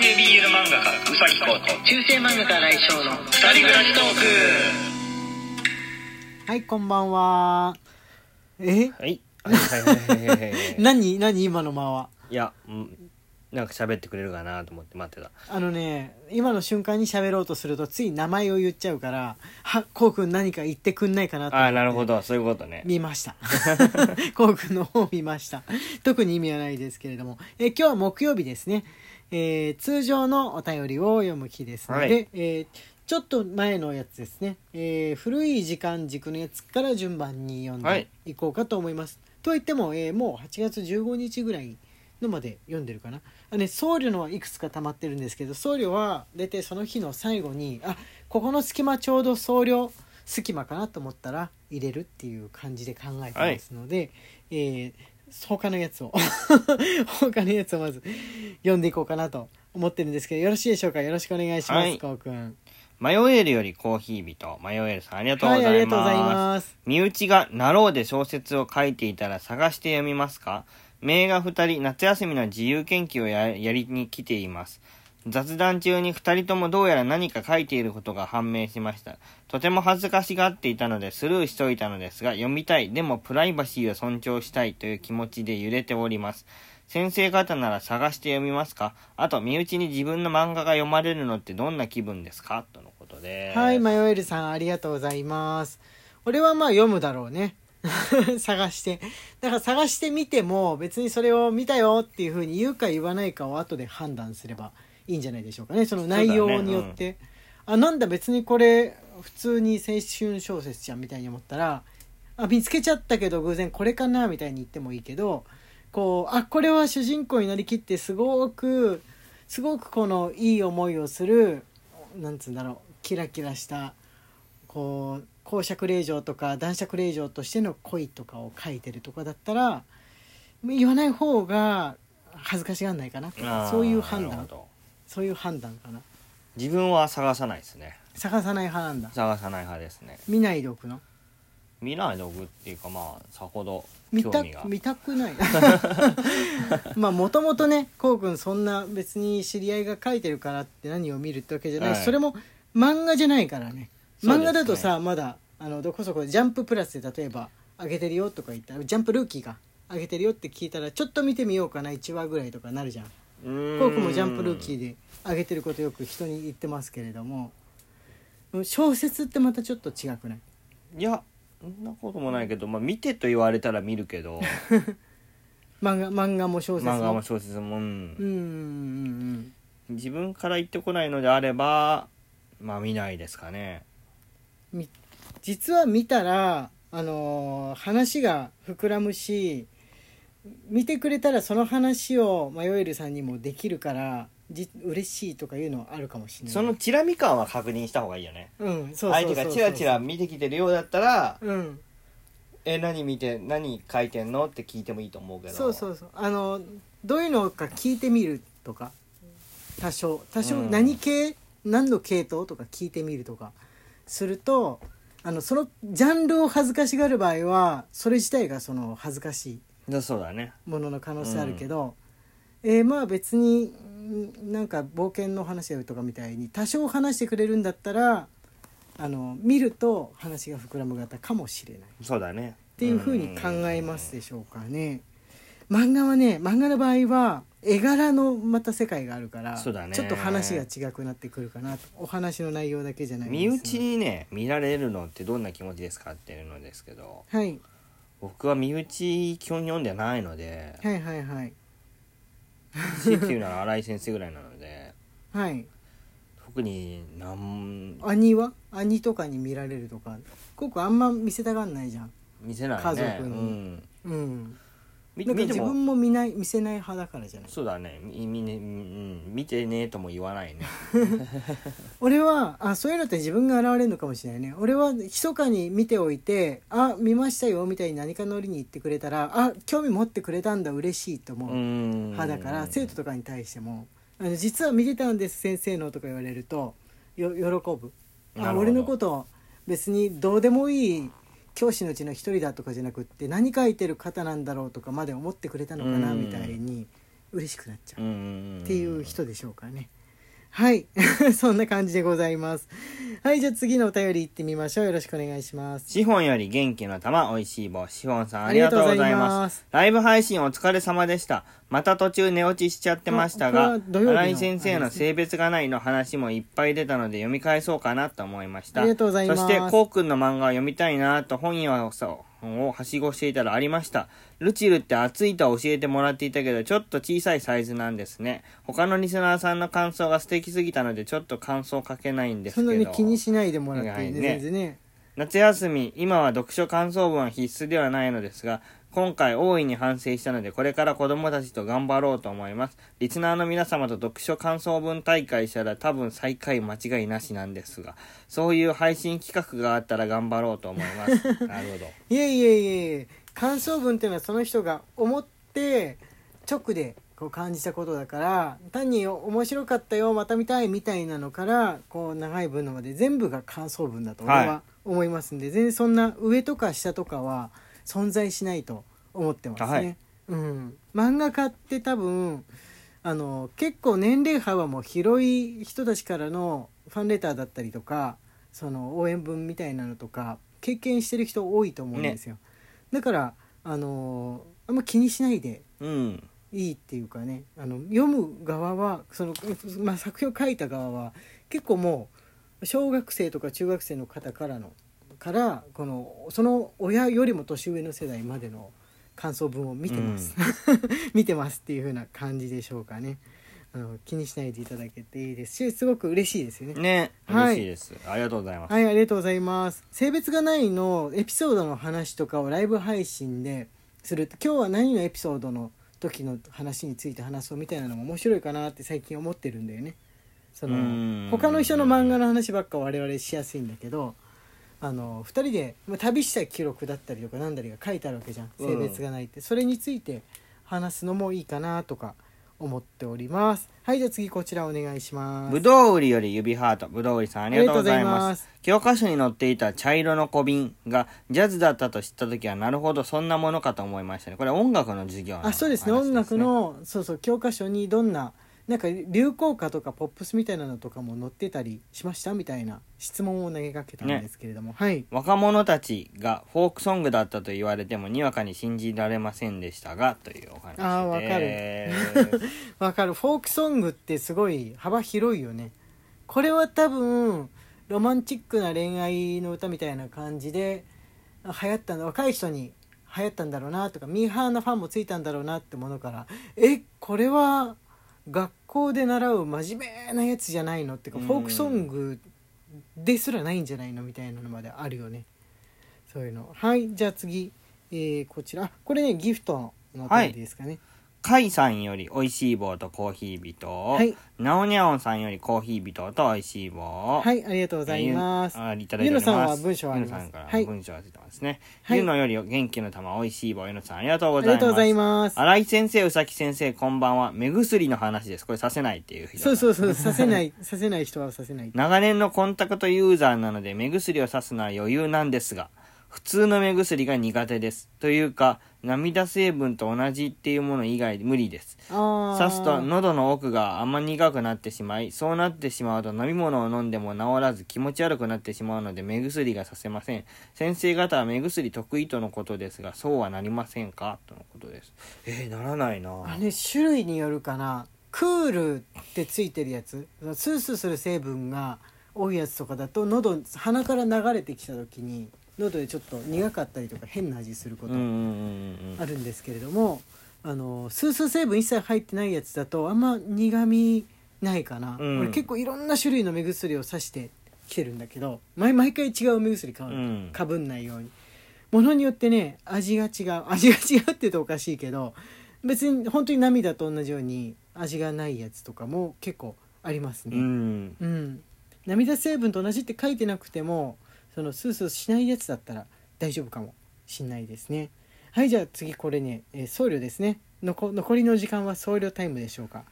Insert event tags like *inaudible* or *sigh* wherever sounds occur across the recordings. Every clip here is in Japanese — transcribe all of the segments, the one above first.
系 BL 漫画家うさぎこと中世漫画家来翔の二人暮らしトーはいこんばんは。え？はい。はいはいはいはいはい。はい。何？何？今の間は？いや、うん。なんか喋ってくれるかなと思って待ってた。あのね今の瞬間に喋ろうとするとつい名前を言っちゃうからはこうくん何か言ってくんないかなと思って。ああ、なるほど。そういうことね。見ました。*laughs* こうくんの方を見ました。特に意味はないですけれども。え今日は木曜日ですね、えー通常のお便りを読む日ですので、はい。えーちょっと前のやつですね、えー古い時間軸のやつから順番に読んはでい。いこうかと思います、といっても、えーもう8月15日ぐらいのまで読んでるかな。あ、ね、僧侶のはいくつか溜まってるんですけど僧侶は大体その日の最後にあここの隙間ちょうど僧侶隙間かなと思ったら入れるっていう感じで考えてますので、えー他のやつを *laughs* 他のやつをまず読んでいこうかなと思ってるんですけどよろしいでしょうか？よろしくお願いします、はいこうくん迷えるよりコーヒー人。迷えるさん、ありがとうごはいざいありがとうございます。ます身内がなろうで小説を書いていたら探して読みますか？名画二人、夏休みの自由研究をややりに来ています。雑談中に二人ともどうやら何か書いていることが判明しました。とても恥ずかしがっていたのでスルーしといたのですが、読みたい、でもプライバシーを尊重したいという気持ちで揺れております。先生方なら探して読みますか？あと、身内に自分の漫画が読まれるのってどんな気分ですか？とのことで。はい迷えるさんありがとうございます俺はまあ読むだろうね *laughs* 探してだから探してみても別にそれを見たよっていうふうに言うか言わないかを後で判断すればいいんじゃないでしょうかね。その内容によって、あなんだ別にこれ普通に青春小説じゃんみたいに思ったらあ見つけちゃったけど偶然これかなみたいに言ってもいいけどこうあこれは主人公になりきってすごくすごくこのいい思いをするなんつうんだろうキラキラしたこう公爵令嬢とか男爵令嬢としての恋とかを書いてるとかだったら言わない方が恥ずかしがんないかな。そういう判断そういう判断かな。自分は探さないですね。探さない派なんだ。探さない派ですね。見ないでおくの？見ない道具っていうかまあさほど見た興味が。見たくない。*laughs* まあもともとねこうくんそんな別に知り合いが書いてるからって何を見るってわけじゃない、はい。それも漫画じゃないからね。そうですね。漫画だとさまだあのどこそこでジャンププラスで例えば上げてるよとか言ったらジャンプルーキーが上げてるよって聞いたらちょっと見てみようかな1話ぐらいとかなるじゃんコウ君もジャンプルーキーで上げてることよく人に言ってますけれども小説ってまたちょっと違くない？いやそんなこともないけど、まあ、見てと言われたら見るけど。*laughs* 漫画漫画も小説も？漫画も小説も、うん。うんうんうん自分から言ってこないのであればまあ見ないですかね。実は見たらあのー話が膨らむし見てくれたらその話を迷えるさんにもできるからじ嬉しいとかいうのはあるかもしれない。そのチラ見感は確認した方がいいよね。うんそうそうそう相手がチラチラ見てきてるようだったらうん「え何見て何書いてんの?」って聞いてもいいと思うけど。そうそうそう。あのどういうのか聞いてみるとか。多少。多少うん。何系、何の系統とか聞いてみるとか。するとあのそのジャンルを恥ずかしがる場合はそれ自体がその恥ずかしいだそうだね。ものの可能性あるけど、えーまあ別にんなんか冒険の話やるとかみたいに多少話してくれるんだったらあの見ると話が膨らむ方かもしれない。そうだね。っていうふうに考えますでしょうかね。漫画はね漫画の場合は絵柄のまた世界があるからそうだね。ちょっと話が違くなってくるかなと。お話の内容だけじゃないんです。身内にね見られるのってどんな気持ちですかっていうのですけど。はい僕は身内基本読んでないのではいはいはい。強いて言うなら新井先生ぐらいなのではい。特になん兄は？兄とかに見られるとか。ここあんま見せたがんないじゃん。見せないね。家族に。うん。うん。みなんか自分も見ない見せない派だからじゃない？そうだね。みみねうん。見てねとも言わないね。*laughs* 俺はあそういうのって自分が現れるのかもしれないね。俺は密かに見ておいて「あ見ましたよ」みたいに何かのりに言ってくれたら「あ興味持ってくれたんだ嬉しい」と思ううん。派だから生徒とかに対しても「あの実は見てたんです先生の」とか言われるとよ喜ぶ。あ俺のこと別にどうでもいい教師のうちの一人だとかじゃなくって何書いてる方なんだろうとかまで思ってくれたのかなうん。みたいに嬉しくなっちゃう。っていう人でしょうかね。はい。*laughs* そんな感じでございます。はい。じゃあ次のお便り行ってみましょう。よろしくお願いします。シフォンより元気の玉、おいしい棒。シフォンさん、ありがとうございま。ますすライブ配信お疲れ様でした。また途中寝落ちしちゃってましたが新井先生の性別がないの話もいっぱい出たので読み返そうかなと思いました。ありがとうございますそして、こうくんの漫画を読みたいなと本屋をさをはしごしていたらありました。ルチルって熱いとは教えてもらっていたけど、ちょっと小さいサイズなんですね。他のリスナーさんの感想が素敵すぎたので、ちょっと感想書けないんですけど。そんなに気にしないでもらっていいね。はいね全然ね。夏休み、今は読書感想文は必須ではないのですが、今回大いに反省したので、これから子供たちと頑張ろうと思います。リスナーの皆様と読書感想文大会したら多分最下位間違いなしなんですが、そういう配信企画があったら頑張ろうと思います。*laughs* なるほど。いえいえいえいえ感想文っていうのはその人が思って直でこう感じたことだから単に面白かったよまた見たいみたいなのからこう長い文のまで全部が感想文だと俺はいは思いますんで、全然そんな上とか下とかは存在しないと思ってますね。はいうん、漫画家って多分あの結構年齢幅も広い人たちからのファンレターだったりとかその応援文みたいなのとか経験してる人多いと思うんですよ、だからあのあんま気にしないでうん。いいっていうかねあの読む側はその、まあ、作品を書いた側は結構もう小学生とか中学生の方からのからこのその親よりも年上の世代までの感想文を見てます、*laughs* 見てますっていう風な感じでしょうかねあの気にしないでいただけていいですしすごく嬉しいですよねね、はい嬉しいです。ありがとうございます。はい、ありがとうございます。性別がないのエピソードの話とかをライブ配信でする今日は何のエピソードの時の話について話そうみたいなのも面白いかなって最近思ってるんだよね。そうんの他の人の漫画の話ばっか我々しやすいんだけどあの2人でまあ旅した記録だったりとか何だりが書いてあるわけじゃん性別がないって、それについて話すのもいいかなとか思っております。はいじゃあ次こちらお願いします。ぶどう売りより指ハート。ぶどう売りさんありがとうございま。ます教科書に載っていた茶色の小瓶がジャズだったと知った時はなるほどそんなものかと思いましたね。これ音楽の授業のあそうですね話音楽のそうそう教科書にどんななんか流行歌とかポップスみたいなのとかも載ってたりしましたみたいな質問を投げかけたんですけれども、はい。若者たちがフォークソングだったと言われてもにわかに信じられませんでしたがというお話です。あーわかる。*laughs* わかる。フォークソングってすごい幅広いよね。これは多分ロマンチックな恋愛の歌みたいな感じであ流行ったんだ若い人に流行ったんだろうなとかミーハーなファンもついたんだろうなってものからえこれは学校で習う真面目なやつじゃないのっていうかうん。フォークソングですらないんじゃないのみたいなのまであるよね。そういうの。はいじゃあ次、えーこちら。あこれねギフトのお便りですかね、カイさんより美味しい棒とコーヒー人、はいナオニャオンさんよりコーヒー人と美味しい棒、はい、ありがとうございます。あいただいております。ゆのさんは文章ありますゆのさんからはい文章が出てますね。はいゆのより元気の玉、美味しい棒、ゆのさんありがとうごありざいます。がとうございます。新井先生、宇崎先生、こんばんは。目薬の話です。これさせないっていう人そうそうそう、させない、*laughs* させない人はさせない。長年のコンタクトユーザーなので目薬をさすのは余裕なんですが、普通の目薬が苦手です。というか、涙成分と同じっていうもの以外無理です。刺すと喉の奥があんま苦くなってしまい、そうなってしまうと飲み物を飲んでも治らず気持ち悪くなってしまうので目薬がさせません。先生方は目薬得意とのことですが、そうはなりませんか？とのことです。えー、ならないなあれ、種類によるかな。クールってついてるやつ、スースーする成分が多いやつとかだと、喉、鼻から流れてきた時に、喉でちょっと苦かったりとか変な味することあるんですけれども、あのスースー成分一切入ってないやつだとあんま苦味ないかな、うん。俺結構いろんな種類の目薬をさしてきてるんだけど毎毎回違う目薬買う、うん。かぶんないように。ものによってね味が違う *laughs* 味が違うって言うとおかしいけど別に本当に涙と同じように味がないやつとかも結構ありますね、うん。うん、涙成分と同じって書いてなくてもそのスースーしないやつだったら大丈夫かも。しんないですね。はいじゃあ次これね、えー僧侶ですね。のこ残りの時間は僧侶タイムでしょうか。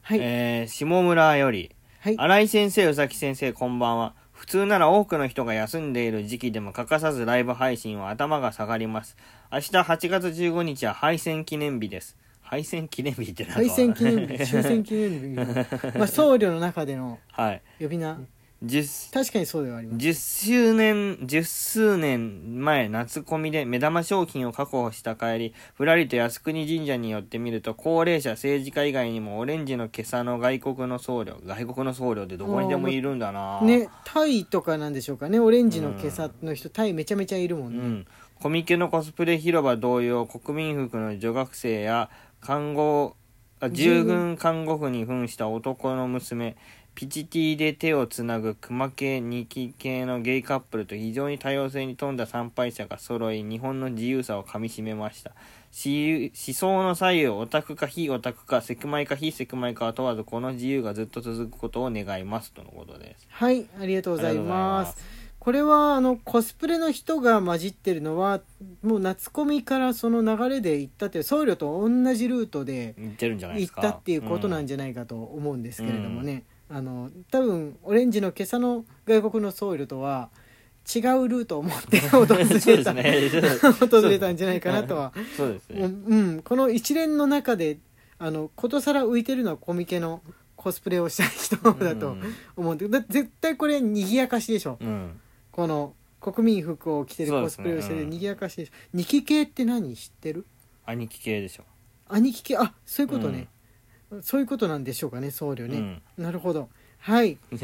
はい、えー、下村より、はい。新井先生、宇崎先生、こんばんは。普通なら多くの人が休んでいる時期でも欠かさずライブ配信は頭が下がります。明日8月15日は敗戦記念日です。敗戦記念日ってなんか敗戦記念日終戦記念日。*laughs* まあ僧侶の中でのはい。呼び名10確かにそうではあります。10周年、十数年前、夏コミで目玉商品を確保した帰り、ふらりと靖国神社に寄ってみると、高齢者、政治家以外にもオレンジの今朝の外国の僧侶、外国の僧侶ってどこにでもいるんだな。ねタイとかなんでしょうかね。オレンジの今朝の人タイめちゃめちゃいるもんね、うん。コミケのコスプレ広場同様、国民服の女学生や、看護、あ従軍看護婦に扮した男の娘、ピチティで手をつなぐ熊系、ニキ系のゲイカップルと非常に多様性に富んだ参拝者が揃い、日本の自由さをかみしめました。し思想の左右、オタクか非オタクか、セクマイか非セクマイかは問わず、この自由がずっと続くことを願います。とのことです。はいありがとうございますこれはあのコスプレの人が混じってるのはもう夏コミからその流れで行ったっていう僧侶と同じルートで言ってるんじゃないで行っ。たっていうことなんじゃないかと思うんですけれどもね、あの多分オレンジの今朝の外国の僧侶とは違うルートを持って訪れた、すね。訪れたんじゃないかなとは。そうですね。うん、うん。この一連の中であのことさら浮いてるのはコミケのコスプレをした人だと思うんでだ絶対これ賑やかしでしょ。うん。うんこの国民服を着てるコスプレをしてるうん。賑やかしでしょ。二期系って何知ってる？兄貴系でしょ。兄貴系？あそういうことね、そういうことなんでしょうかね僧侶ね、なるほど。はい。*laughs*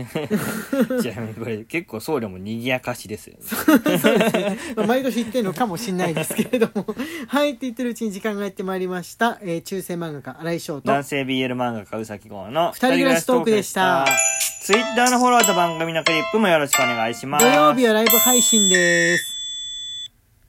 ちなみにこれ結構僧侶も賑やかしですよ、*laughs* まあ毎年言ってるのかもしれないですけれども。*laughs* はいって言ってるうちに時間がやってまいりました、えー中世漫画家新井翔と。男性 BL 漫画家うさき号の二人暮らしトークでした。ツイッターのフォローと番組のクリップもよろしくお願いします。土曜日はライブ配信です